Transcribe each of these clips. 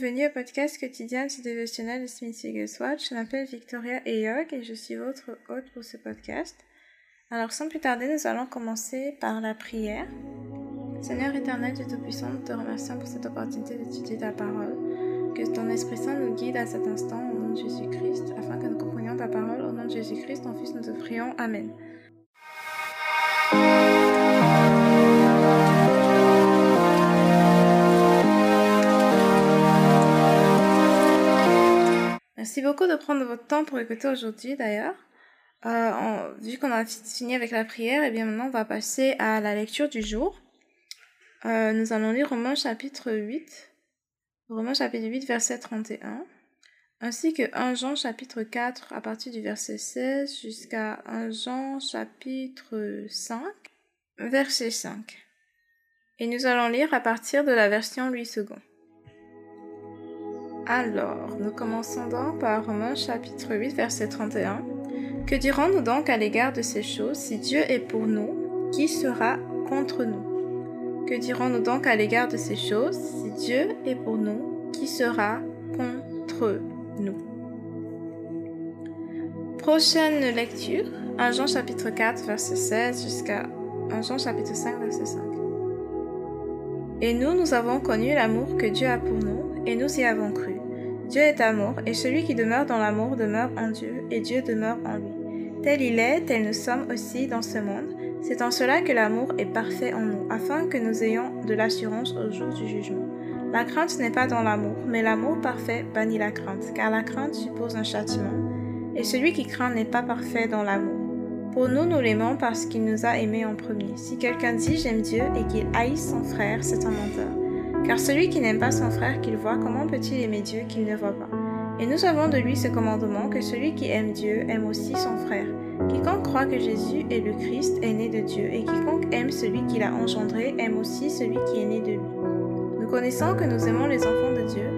bienvenue au podcast quotidien du dévotionnel de Smith Wigglesworth. Je m'appelle Victoria Eyog et je suis votre hôte pour ce podcast. Alors sans plus tarder, nous allons commencer par la prière. Seigneur éternel, Dieu Tout-Puissant, nous te remercions pour cette opportunité d'étudier ta parole. Que ton Esprit Saint nous guide à cet instant au nom de Jésus-Christ, afin que nous comprenions ta parole. Au nom de Jésus-Christ, ton Fils, nous te prions. Amen. Beaucoup de prendre votre temps pour écouter aujourd'hui d'ailleurs. Euh, vu qu'on a fini avec la prière, et eh bien maintenant on va passer à la lecture du jour. Euh, nous allons lire Romains chapitre 8, Romains chapitre 8 verset 31, ainsi que 1 Jean chapitre 4 à partir du verset 16 jusqu'à 1 Jean chapitre 5 verset 5. Et nous allons lire à partir de la version Louis II. Alors, nous commençons donc par Romains chapitre 8, verset 31. Que dirons-nous donc à l'égard de ces choses Si Dieu est pour nous, qui sera contre nous? Que dirons-nous donc à l'égard de ces choses Si Dieu est pour nous, qui sera contre nous? Prochaine lecture, 1 Jean chapitre 4, verset 16 jusqu'à 1 Jean chapitre 5, verset 5. Et nous, nous avons connu l'amour que Dieu a pour nous, et nous y avons cru. Dieu est amour, et celui qui demeure dans l'amour demeure en Dieu, et Dieu demeure en lui. Tel il est, tel nous sommes aussi dans ce monde. C'est en cela que l'amour est parfait en nous, afin que nous ayons de l'assurance au jour du jugement. La crainte n'est pas dans l'amour, mais l'amour parfait bannit la crainte, car la crainte suppose un châtiment, et celui qui craint n'est pas parfait dans l'amour. Pour nous, nous l'aimons parce qu'il nous a aimés en premier. Si quelqu'un dit j'aime Dieu et qu'il haïsse son frère, c'est un menteur. Car celui qui n'aime pas son frère qu'il voit, comment peut-il aimer Dieu qu'il ne voit pas? Et nous avons de lui ce commandement que celui qui aime Dieu aime aussi son frère. Quiconque croit que Jésus est le Christ est né de Dieu, et quiconque aime celui qui l'a engendré aime aussi celui qui est né de lui. Nous connaissons que nous aimons les enfants de Dieu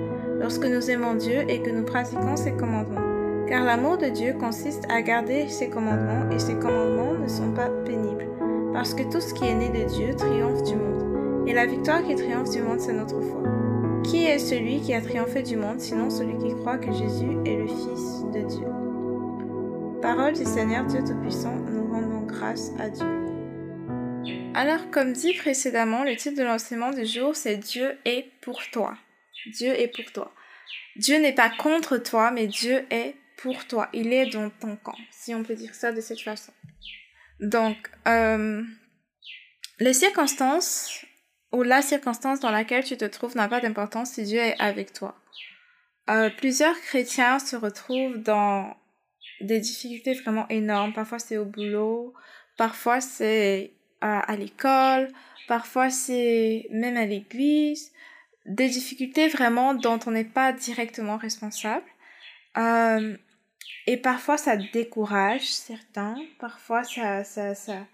lorsque nous aimons Dieu et que nous pratiquons ses commandements. Car l'amour de Dieu consiste à garder ses commandements, et ses commandements ne sont pas pénibles, parce que tout ce qui est né de Dieu triomphe du monde. Et la victoire qui triomphe du monde, c'est notre foi. Qui est celui qui a triomphé du monde, sinon celui qui croit que Jésus est le Fils de Dieu? Parole du Seigneur Dieu Tout-Puissant, nous rendons grâce à Dieu. Alors, comme dit précédemment, le titre de l'enseignement du jour, c'est Dieu est pour toi. Dieu est pour toi. Dieu n'est pas contre toi, mais Dieu est pour toi. Il est dans ton camp, si on peut dire ça de cette façon. Donc, euh, les circonstances ou la circonstance dans laquelle tu te trouves n'a pas d'importance si Dieu est avec toi. Euh, plusieurs chrétiens se retrouvent dans des difficultés vraiment énormes. Parfois c'est au boulot, parfois c'est à, l'école, parfois c'est même à l'église. Des difficultés vraiment dont on n'est pas directement responsable. Euh, et parfois ça décourage certains, parfois ça, ça, ça,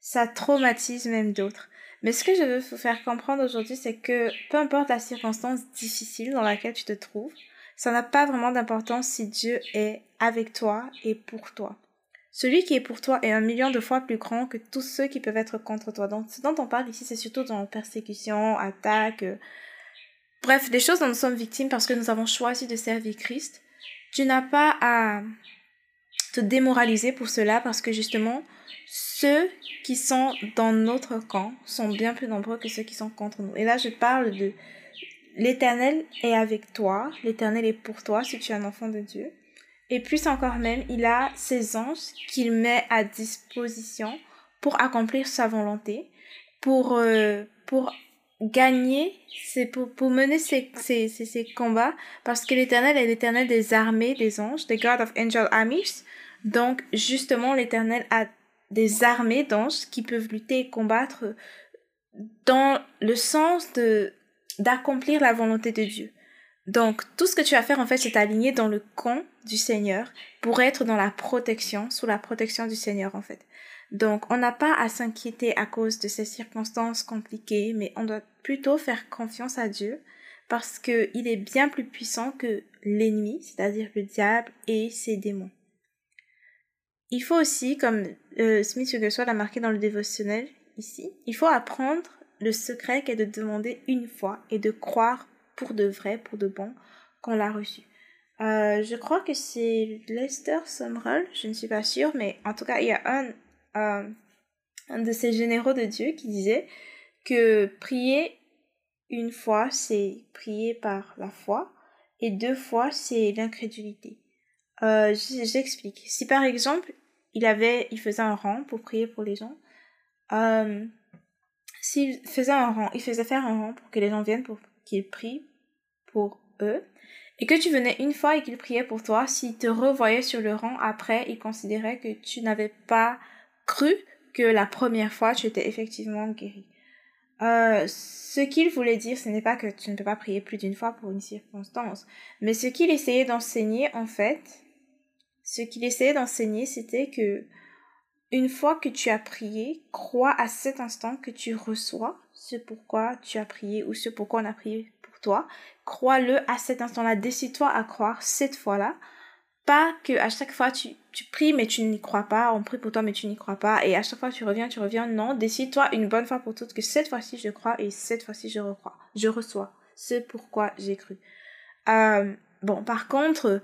ça traumatise même d'autres. Mais ce que je veux vous faire comprendre aujourd'hui, c'est que peu importe la circonstance difficile dans laquelle tu te trouves, ça n'a pas vraiment d'importance si Dieu est avec toi et pour toi. Celui qui est pour toi est un million de fois plus grand que tous ceux qui peuvent être contre toi. Donc, ce dont on parle ici, c'est surtout dans persécution, attaque, euh, bref, des choses dont nous sommes victimes parce que nous avons choisi de servir Christ. Tu n'as pas à te démoraliser pour cela parce que justement, ceux qui sont dans notre camp sont bien plus nombreux que ceux qui sont contre nous. Et là, je parle de l'Éternel est avec toi, l'Éternel est pour toi si tu es un enfant de Dieu. Et plus encore même, il a ses anges qu'il met à disposition pour accomplir sa volonté, pour, euh, pour gagner, c'est pour, pour mener ses, ses, ses, combats, parce que l'Éternel est l'Éternel des armées des anges, the God of Angel Armies. Donc, justement, l'Éternel a des armées d'anges qui peuvent lutter et combattre dans le sens de d'accomplir la volonté de Dieu. Donc, tout ce que tu vas faire, en fait, c'est t'aligner dans le camp du Seigneur pour être dans la protection, sous la protection du Seigneur, en fait. Donc, on n'a pas à s'inquiéter à cause de ces circonstances compliquées, mais on doit plutôt faire confiance à Dieu parce qu'il est bien plus puissant que l'ennemi, c'est-à-dire le diable et ses démons. Il faut aussi, comme euh, Smith Wigglesworth l'a marqué dans le dévotionnel ici, il faut apprendre le secret qu'est de demander une fois et de croire pour de vrai, pour de bon, qu'on l'a reçu. Euh, je crois que c'est Lester Sumrall, je ne suis pas sûre, mais en tout cas, il y a un, un de ces généraux de Dieu qui disait que prier une fois, c'est prier par la foi, et deux fois, c'est l'incrédulité. Euh, J'explique. Si par exemple, il avait, il faisait un rang pour prier pour les gens, euh, s'il faisait un rang, il faisait faire un rang pour que les gens viennent pour qu'ils prient pour eux, et que tu venais une fois et qu'il priait pour toi, s'il te revoyait sur le rang après, il considérait que tu n'avais pas cru que la première fois tu étais effectivement guéri. Euh, ce qu'il voulait dire, ce n'est pas que tu ne peux pas prier plus d'une fois pour une circonstance, mais ce qu'il essayait d'enseigner, en fait, ce qu'il essayait d'enseigner, c'était que une fois que tu as prié, crois à cet instant que tu reçois ce pourquoi tu as prié ou ce pourquoi on a prié pour toi. Crois-le à cet instant-là. Décide-toi à croire cette fois-là. Pas que à chaque fois tu, tu pries mais tu n'y crois pas, on prie pour toi mais tu n'y crois pas, et à chaque fois tu reviens, tu reviens. Non, décide-toi une bonne fois pour toutes que cette fois-ci je crois et cette fois-ci je recrois. Je reçois ce pourquoi j'ai cru. Euh, bon, par contre,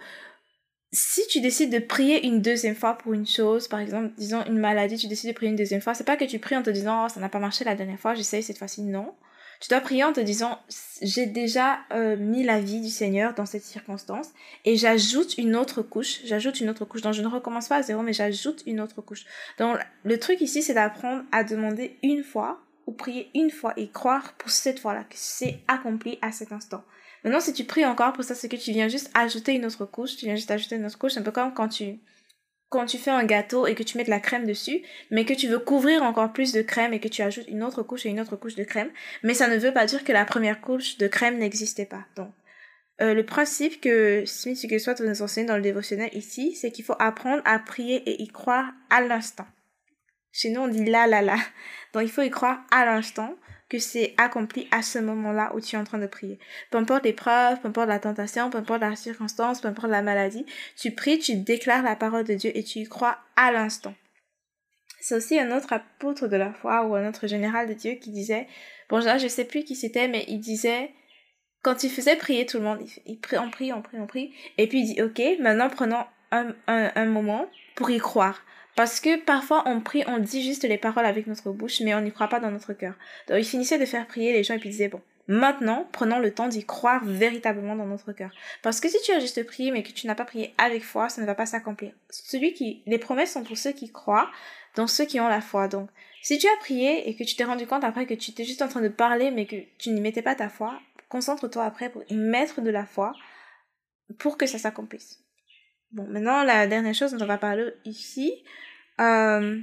si tu décides de prier une deuxième fois pour une chose, par exemple, disons une maladie, tu décides de prier une deuxième fois, c'est pas que tu pries en te disant, oh, ça n'a pas marché la dernière fois, j'essaye cette fois-ci, non. Tu dois prier en te disant, j'ai déjà euh, mis la vie du Seigneur dans cette circonstance et j'ajoute une autre couche, j'ajoute une autre couche. Donc je ne recommence pas à zéro, mais j'ajoute une autre couche. Donc le truc ici, c'est d'apprendre à demander une fois ou prier une fois et croire pour cette fois-là que c'est accompli à cet instant. Maintenant, si tu pries encore pour ça, c'est que tu viens juste ajouter une autre couche, tu viens juste ajouter une autre couche, un peu comme quand tu quand tu fais un gâteau et que tu mets de la crème dessus, mais que tu veux couvrir encore plus de crème et que tu ajoutes une autre couche et une autre couche de crème, mais ça ne veut pas dire que la première couche de crème n'existait pas. Donc, euh, le principe que Smith soit nous enseigne dans le dévotionnel ici, c'est qu'il faut apprendre à prier et y croire à l'instant. Chez nous, on dit là, là, là. Donc, il faut y croire à l'instant que c'est accompli à ce moment-là où tu es en train de prier. Peu importe l'épreuve, peu importe la tentation, peu importe la circonstance, peu importe la maladie, tu pries, tu déclares la parole de Dieu et tu y crois à l'instant. C'est aussi un autre apôtre de la foi ou un autre général de Dieu qui disait, bon là je sais plus qui c'était, mais il disait, quand il faisait prier tout le monde, il, prie, on prie, on prie, on prie, et puis il dit, ok, maintenant prenons un, un, un moment pour y croire. Parce que parfois on prie, on dit juste les paroles avec notre bouche, mais on n'y croit pas dans notre cœur. Donc il finissait de faire prier les gens et puis il disait, bon, maintenant prenons le temps d'y croire véritablement dans notre cœur. Parce que si tu as juste prié mais que tu n'as pas prié avec foi, ça ne va pas s'accomplir. Celui qui, les promesses sont pour ceux qui croient, dans ceux qui ont la foi. Donc, si tu as prié et que tu t'es rendu compte après que tu étais juste en train de parler mais que tu n'y mettais pas ta foi, concentre-toi après pour y mettre de la foi pour que ça s'accomplisse. Bon, maintenant, la dernière chose dont on va parler ici, euh,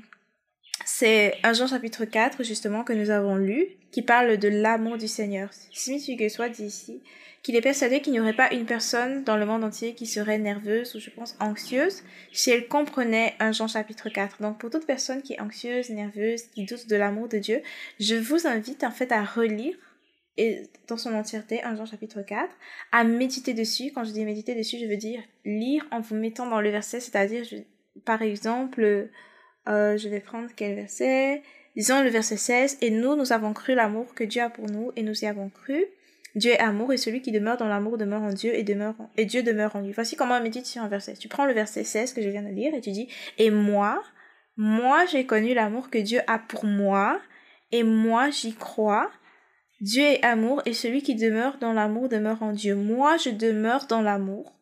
c'est un Jean chapitre 4, justement, que nous avons lu, qui parle de l'amour du Seigneur. Smith Wigglesworth dit ici qu'il est persuadé qu'il n'y aurait pas une personne dans le monde entier qui serait nerveuse ou, je pense, anxieuse si elle comprenait un Jean chapitre 4. Donc, pour toute personne qui est anxieuse, nerveuse, qui doute de l'amour de Dieu, je vous invite, en fait, à relire et dans son entièreté, un Jean chapitre 4, à méditer dessus. Quand je dis méditer dessus, je veux dire lire en vous mettant dans le verset, c'est-à-dire, par exemple, euh, je vais prendre quel verset? Disons le verset 16, et nous, nous avons cru l'amour que Dieu a pour nous, et nous y avons cru. Dieu est amour, et celui qui demeure dans l'amour demeure en Dieu, et, demeure et Dieu demeure en lui. Voici comment on médite sur un verset. Tu prends le verset 16 que je viens de lire, et tu dis, et moi, moi j'ai connu l'amour que Dieu a pour moi, et moi j'y crois, Dieu est amour et celui qui demeure dans l'amour demeure en Dieu. Moi, je demeure dans l'amour.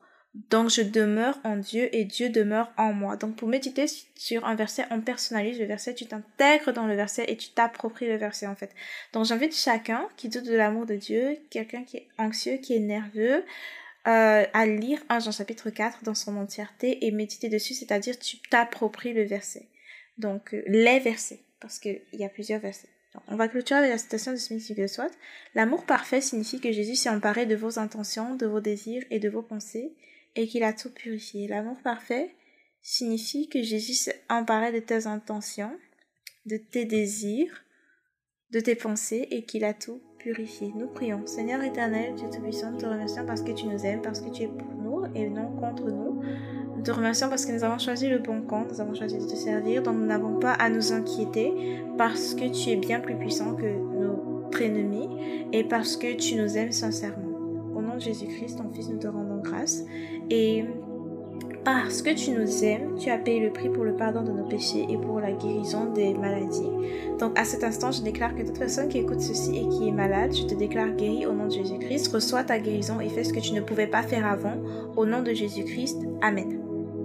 Donc, je demeure en Dieu et Dieu demeure en moi. Donc, pour méditer sur un verset, on personnalise le verset, tu t'intègres dans le verset et tu t'appropries le verset, en fait. Donc, j'invite chacun qui doute de l'amour de Dieu, quelqu'un qui est anxieux, qui est nerveux, euh, à lire un Jean chapitre 4 dans son entièreté et méditer dessus, c'est-à-dire tu t'appropries le verset. Donc, euh, les versets, parce qu'il y a plusieurs versets. On va clôturer avec la citation de Smith Wigglesworth. L'amour parfait signifie que Jésus s'est emparé de vos intentions, de vos désirs et de vos pensées, et qu'il a tout purifié. L'amour parfait signifie que Jésus s'est emparé de tes intentions, de tes désirs, de tes pensées, et qu'il a tout purifié. Nous prions. Seigneur éternel, Dieu Tout-Puissant, nous te remercions parce que tu nous aimes, parce que tu es pour nous et non contre nous. Te remercions parce que nous avons choisi le bon camp, nous avons choisi de te servir, donc nous n'avons pas à nous inquiéter parce que tu es bien plus puissant que nos prénomis et parce que tu nous aimes sincèrement. nom de Jésus-Christ, ton Fils, nous te rendons grâce. Et parce que tu nous aimes, tu as payé le prix pour le pardon de nos péchés et pour la guérison des maladies. Donc à cet instant, je déclare que toute personne qui écoute ceci et qui est malade, je te déclare guéri au nom de Jésus-Christ. Reçois ta guérison et fais ce que tu ne pouvais pas faire avant. Au nom de Jésus-Christ. Amen.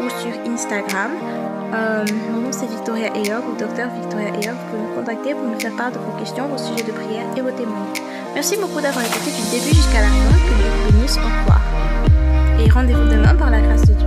ou sur Instagram. Euh, mon nom c'est Victoria Eyog ou Docteur Victoria Eyog. Vous pouvez me contacter pour me faire part de vos questions, vos sujets de prière et vos témoignages. Merci beaucoup d'avoir écouté du début jusqu'à la fin. Que Dieu vous bénisse. Revoir. Et rendez-vous demain par la grâce de Dieu.